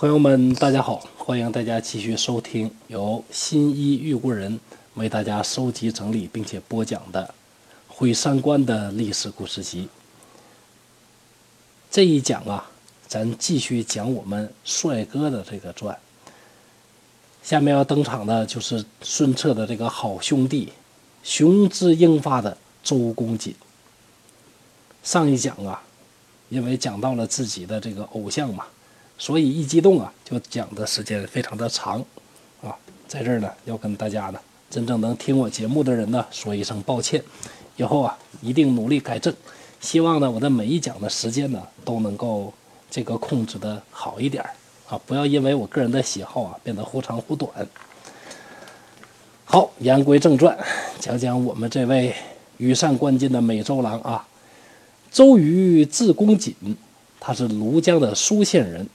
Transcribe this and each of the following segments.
朋友们，大家好！欢迎大家继续收听由新一玉故人为大家收集整理并且播讲的《毁三观的历史故事集》。这一讲啊，咱继续讲我们帅哥的这个传。下面要登场的就是孙策的这个好兄弟，雄姿英发的周公瑾。上一讲啊，因为讲到了自己的这个偶像嘛。所以一激动啊，就讲的时间非常的长，啊，在这儿呢要跟大家呢真正能听我节目的人呢说一声抱歉，以后啊一定努力改正，希望呢我的每一讲的时间呢都能够这个控制的好一点啊，不要因为我个人的喜好啊变得忽长忽短。好，言归正传，讲讲我们这位羽扇纶巾的美周郎啊，周瑜字公瑾，他是庐江的舒县人。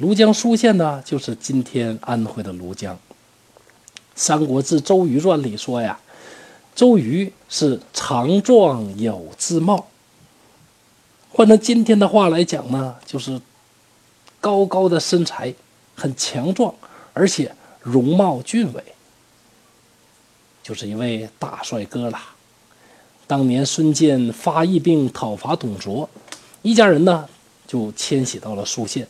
庐江舒县呢，就是今天安徽的庐江。《三国志·周瑜传》里说呀，周瑜是长壮有姿貌。换成今天的话来讲呢，就是高高的身材，很强壮，而且容貌俊伟，就是一位大帅哥了。当年孙坚发义兵讨伐董卓，一家人呢就迁徙到了舒县。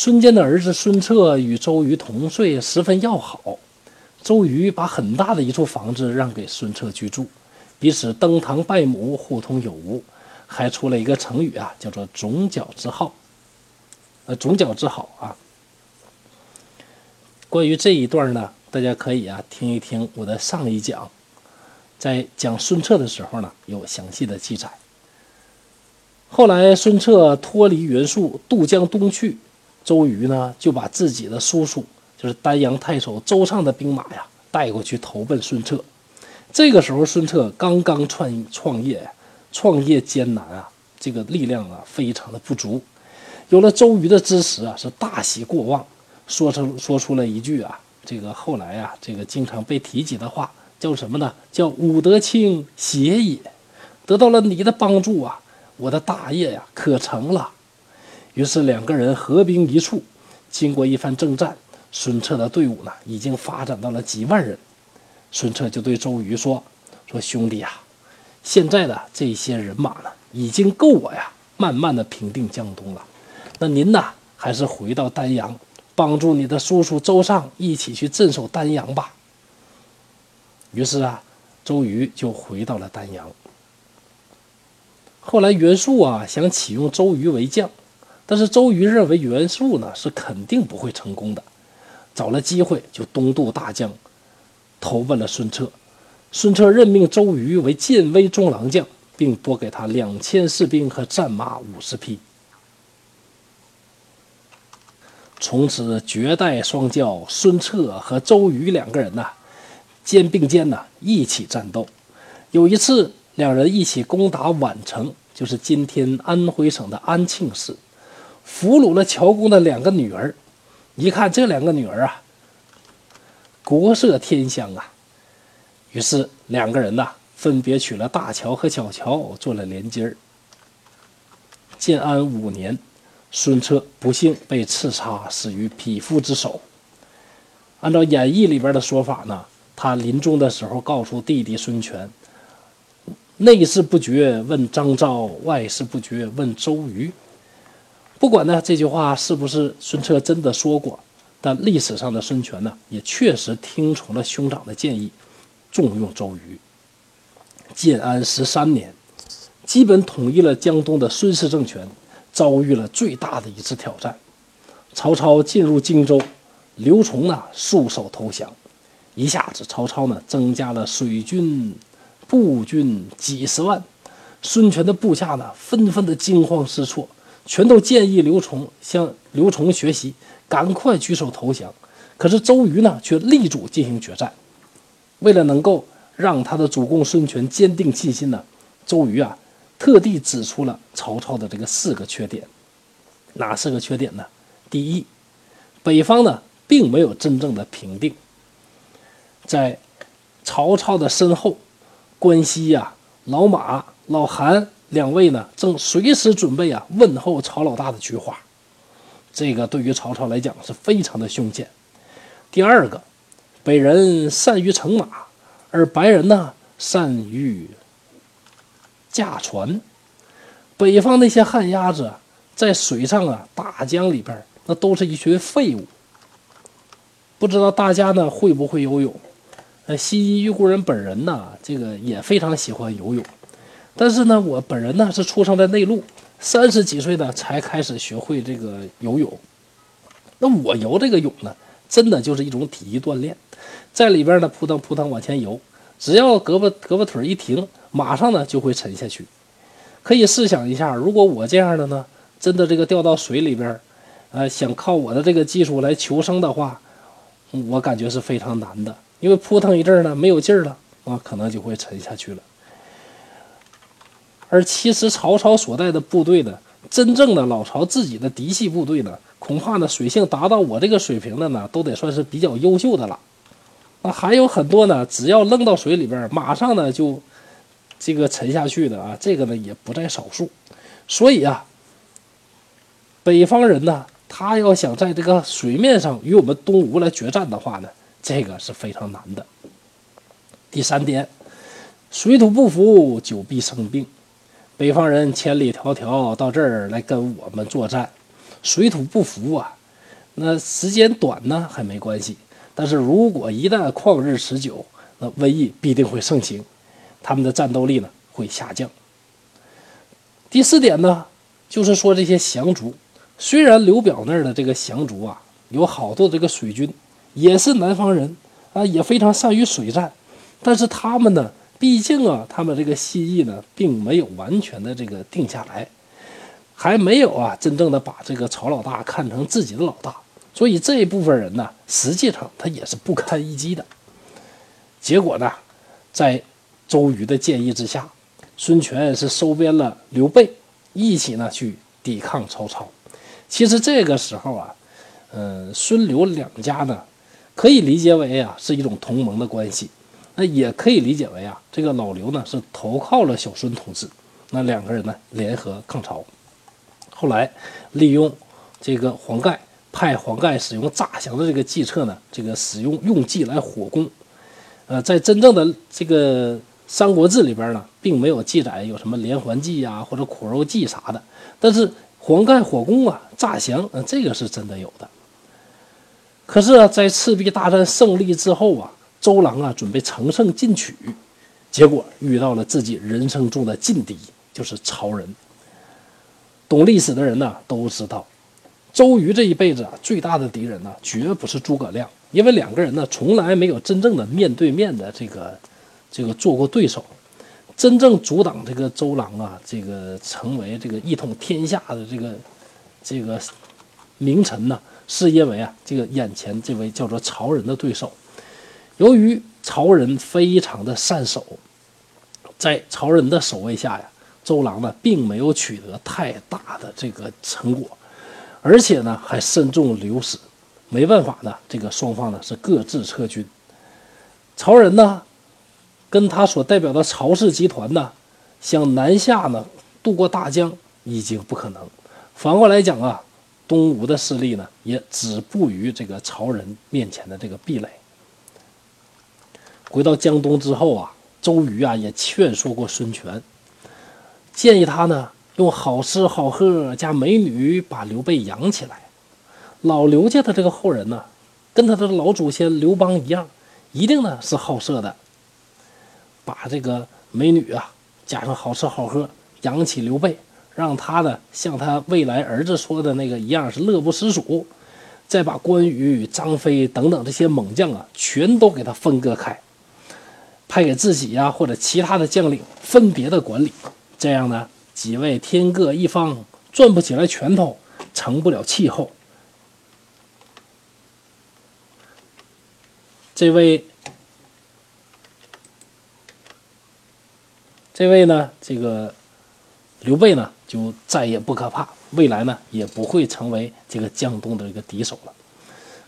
孙坚的儿子孙策与周瑜同岁，十分要好。周瑜把很大的一处房子让给孙策居住，彼此登堂拜母，互通有无，还出了一个成语啊，叫做“总角之好”。呃，“总角之好”啊。关于这一段呢，大家可以啊听一听我的上一讲，在讲孙策的时候呢，有详细的记载。后来孙策脱离袁术，渡江东去。周瑜呢，就把自己的叔叔，就是丹阳太守周畅的兵马呀，带过去投奔孙策。这个时候，孙策刚刚创创业，创业艰难啊，这个力量啊，非常的不足。有了周瑜的支持啊，是大喜过望，说出说出了一句啊，这个后来啊，这个经常被提及的话，叫什么呢？叫“武德清邪也”。得到了你的帮助啊，我的大业呀，可成了。于是两个人合兵一处，经过一番征战，孙策的队伍呢已经发展到了几万人。孙策就对周瑜说：“说兄弟啊，现在的这些人马呢，已经够我呀，慢慢的平定江东了。那您呢，还是回到丹阳，帮助你的叔叔周尚一起去镇守丹阳吧。”于是啊，周瑜就回到了丹阳。后来袁术啊想启用周瑜为将。但是周瑜认为袁术呢是肯定不会成功的，找了机会就东渡大江，投奔了孙策。孙策任命周瑜为建威中郎将，并拨给他两千士兵和战马五十匹。从此绝代双骄孙策和周瑜两个人呐，肩并肩呐一起战斗。有一次，两人一起攻打宛城，就是今天安徽省的安庆市。俘虏了乔公的两个女儿，一看这两个女儿啊，国色天香啊，于是两个人呐分别娶了大乔和小乔做了连襟儿。建安五年，孙策不幸被刺杀，死于匹夫之手。按照演义里边的说法呢，他临终的时候告诉弟弟孙权：“内事不决问张昭，外事不决问周瑜。”不管呢这句话是不是孙策真的说过，但历史上的孙权呢也确实听从了兄长的建议，重用周瑜。建安十三年，基本统一了江东的孙氏政权，遭遇了最大的一次挑战。曹操进入荆州，刘琮呢束手投降，一下子曹操呢增加了水军、步军几十万，孙权的部下呢纷纷的惊慌失措。全都建议刘琮向刘琮学习，赶快举手投降。可是周瑜呢，却力主进行决战。为了能够让他的主公孙权坚定信心呢，周瑜啊，特地指出了曹操的这个四个缺点。哪四个缺点呢？第一，北方呢，并没有真正的平定。在曹操的身后，关西呀，老马、老韩。两位呢，正随时准备啊问候曹老大的菊花。这个对于曹操来讲是非常的凶险。第二个，北人善于乘马，而白人呢善于驾船。北方那些旱鸭子在水上啊，大江里边那都是一群废物。不知道大家呢会不会游泳？呃，西医玉孤人本人呢，这个也非常喜欢游泳。但是呢，我本人呢是出生在内陆，三十几岁呢才开始学会这个游泳。那我游这个泳呢，真的就是一种体育锻炼，在里边呢扑腾扑腾往前游，只要胳膊胳膊腿一停，马上呢就会沉下去。可以试想一下，如果我这样的呢，真的这个掉到水里边，呃，想靠我的这个技术来求生的话，我感觉是非常难的。因为扑腾一阵呢，没有劲了啊，可能就会沉下去了。而其实曹操所带的部队呢，真正的老曹自己的嫡系部队呢，恐怕呢水性达到我这个水平的呢，都得算是比较优秀的了。那，还有很多呢，只要扔到水里边，马上呢就这个沉下去的啊，这个呢也不在少数。所以啊，北方人呢，他要想在这个水面上与我们东吴来决战的话呢。这个是非常难的。第三点，水土不服，久必生病。北方人千里迢迢到这儿来跟我们作战，水土不服啊，那时间短呢还没关系，但是如果一旦旷日持久，那瘟疫必定会盛行，他们的战斗力呢会下降。第四点呢，就是说这些降卒，虽然刘表那儿的这个降卒啊，有好多这个水军。也是南方人啊，也非常善于水战，但是他们呢，毕竟啊，他们这个心意呢，并没有完全的这个定下来，还没有啊，真正的把这个曹老大看成自己的老大，所以这一部分人呢，实际上他也是不堪一击的。结果呢，在周瑜的建议之下，孙权是收编了刘备，一起呢去抵抗曹操。其实这个时候啊，嗯，孙刘两家呢。可以理解为啊是一种同盟的关系，那也可以理解为啊这个老刘呢是投靠了小孙同志，那两个人呢联合抗曹。后来利用这个黄盖派黄盖使用诈降的这个计策呢，这个使用用计来火攻。呃，在真正的这个《三国志》里边呢，并没有记载有什么连环计呀或者苦肉计啥的，但是黄盖火攻啊诈降，嗯，这个是真的有的。可是啊，在赤壁大战胜利之后啊，周郎啊准备乘胜进取，结果遇到了自己人生中的劲敌，就是曹仁。懂历史的人呢都知道，周瑜这一辈子啊最大的敌人呢绝不是诸葛亮，因为两个人呢从来没有真正的面对面的这个这个做过对手。真正阻挡这个周郎啊，这个成为这个一统天下的这个这个名臣呢。是因为啊，这个眼前这位叫做曹仁的对手，由于曹仁非常的善守，在曹仁的守卫下呀，周郎呢并没有取得太大的这个成果，而且呢还身中流矢，没办法呢，这个双方呢是各自撤军。曹仁呢，跟他所代表的曹氏集团呢，想南下呢渡过大江已经不可能。反过来讲啊。东吴的势力呢，也止步于这个曹仁面前的这个壁垒。回到江东之后啊，周瑜啊也劝说过孙权，建议他呢用好吃好喝加美女把刘备养起来。老刘家的这个后人呢，跟他的老祖先刘邦一样，一定呢是好色的，把这个美女啊加上好吃好喝养起刘备。让他呢像他未来儿子说的那个一样是乐不思蜀，再把关羽、张飞等等这些猛将啊全都给他分割开，派给自己呀或者其他的将领分别的管理，这样呢几位天各一方，转不起来拳头，成不了气候。这位，这位呢这个刘备呢？就再也不可怕，未来呢也不会成为这个江东的一个敌手了。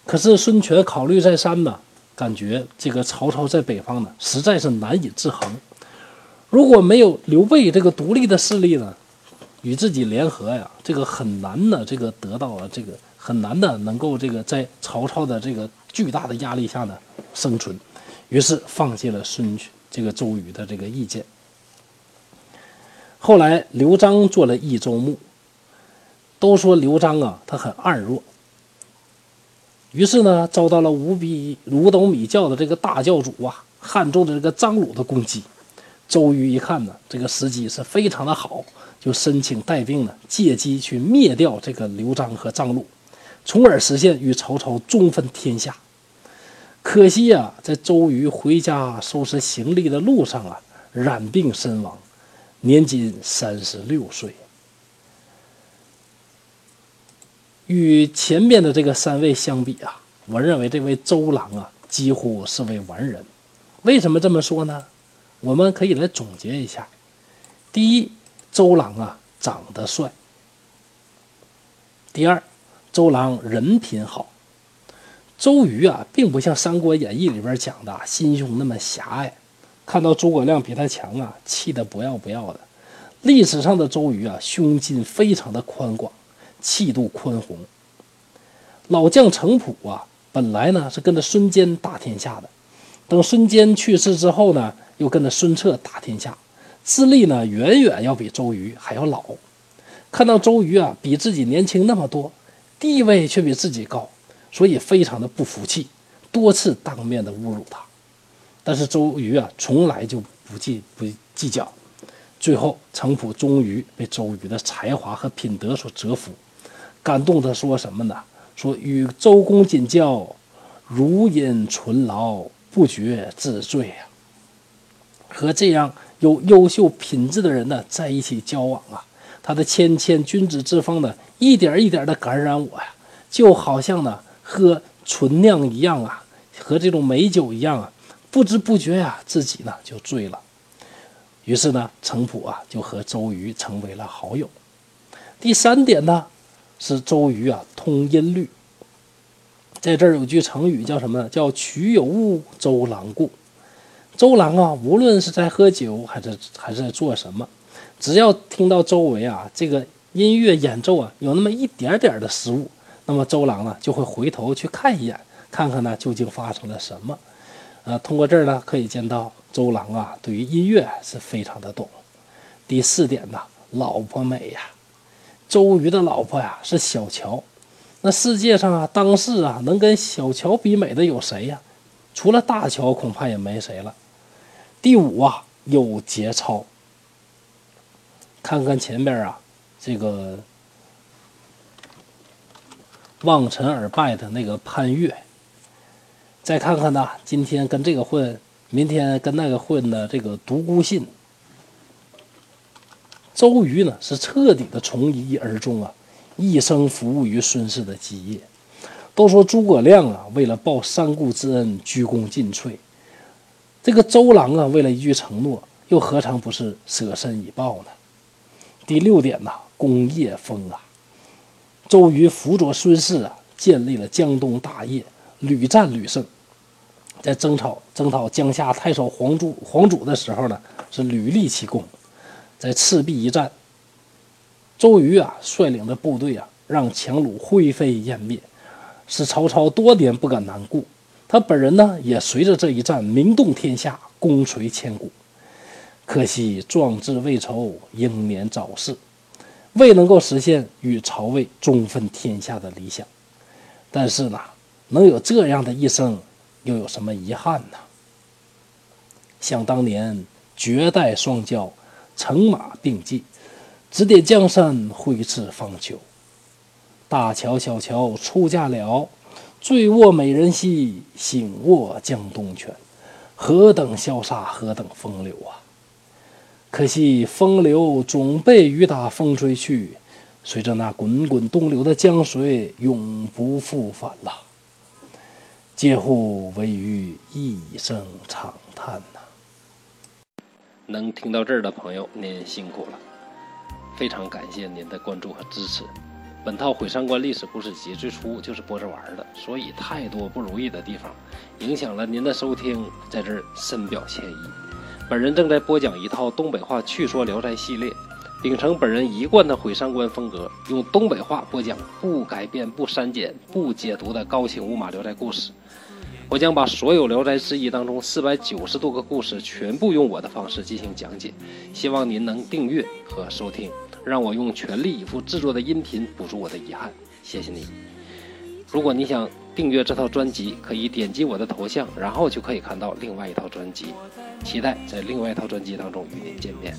可是孙权考虑再三呢，感觉这个曹操在北方呢实在是难以制衡。如果没有刘备这个独立的势力呢，与自己联合呀，这个很难呢，这个得到了这个很难的能够这个在曹操的这个巨大的压力下呢生存，于是放弃了孙这个周瑜的这个意见。后来刘璋做了益州牧，都说刘璋啊他很暗弱，于是呢遭到了五比五斗米教的这个大教主啊汉中的这个张鲁的攻击。周瑜一看呢，这个时机是非常的好，就申请带兵呢，借机去灭掉这个刘璋和张鲁，从而实现与曹操中分天下。可惜呀，在周瑜回家收拾行李的路上啊，染病身亡，年仅三十六岁。与前面的这个三位相比啊，我认为这位周郎啊，几乎是位完人。为什么这么说呢？我们可以来总结一下：第一，周郎啊长得帅；第二，周郎人品好。周瑜啊，并不像《三国演义》里边讲的心胸那么狭隘，看到诸葛亮比他强啊，气得不要不要的。历史上的周瑜啊，胸襟非常的宽广，气度宽宏。老将程普啊，本来呢是跟着孙坚打天下的，等孙坚去世之后呢。又跟着孙策打天下，资历呢远远要比周瑜还要老。看到周瑜啊比自己年轻那么多，地位却比自己高，所以非常的不服气，多次当面的侮辱他。但是周瑜啊从来就不计不计较。最后程普终于被周瑜的才华和品德所折服，感动的说什么呢？说与周公瑾交，如饮醇醪，不觉自醉啊。和这样有优秀品质的人呢在一起交往啊，他的谦谦君子之风呢，一点一点的感染我呀，就好像呢喝醇酿一样啊，和这种美酒一样啊，不知不觉呀自己呢就醉了。于是呢，程普啊就和周瑜成为了好友。第三点呢，是周瑜啊通音律，在这儿有句成语叫什么？叫曲有误，周郎顾。周郎啊，无论是在喝酒还是还是在做什么，只要听到周围啊这个音乐演奏啊有那么一点点的失误，那么周郎呢就会回头去看一眼，看看呢究竟发生了什么。呃，通过这儿呢可以见到周郎啊对于音乐是非常的懂。第四点呢，老婆美呀，周瑜的老婆呀是小乔。那世界上啊，当时啊能跟小乔比美的有谁呀？除了大乔，恐怕也没谁了。第五啊，有节操。看看前边啊，这个望尘而败的那个潘越，再看看呢，今天跟这个混，明天跟那个混的这个独孤信。周瑜呢，是彻底的从一而终啊，一生服务于孙氏的基业。都说诸葛亮啊，为了报三顾之恩，鞠躬尽瘁。这个周郎啊，为了一句承诺，又何尝不是舍身以报呢？第六点呐，功业丰啊。周瑜辅佐孙氏啊，建立了江东大业，屡战屡胜。在征讨征讨江夏太守黄祖黄祖的时候呢，是屡立奇功。在赤壁一战，周瑜啊率领的部队啊，让强虏灰飞烟灭，使曹操多年不敢南顾。他本人呢，也随着这一战名动天下，功垂千古。可惜壮志未酬，英年早逝，未能够实现与曹魏中分天下的理想。但是呢，能有这样的一生，又有什么遗憾呢？想当年，绝代双骄，乘马并进，指点江山，挥斥方遒。大乔小乔出嫁了。醉卧美人膝，醒卧江东泉。何等潇洒，何等风流啊！可惜风流总被雨打风吹去，随着那滚滚东流的江水，永不复返了。嗟乎！惟余一声长叹呐！能听到这儿的朋友，您辛苦了，非常感谢您的关注和支持。本套《毁三观历史故事集》最初就是播着玩的，所以太多不如意的地方，影响了您的收听，在这儿深表歉意。本人正在播讲一套东北话趣说聊斋系列，秉承本人一贯的毁三观风格，用东北话播讲不改变、不删减、不解读的高清无码聊斋故事。我将把所有《聊斋志异》当中四百九十多个故事全部用我的方式进行讲解，希望您能订阅和收听，让我用全力以赴制作的音频补足我的遗憾。谢谢你。如果你想订阅这套专辑，可以点击我的头像，然后就可以看到另外一套专辑。期待在另外一套专辑当中与您见面。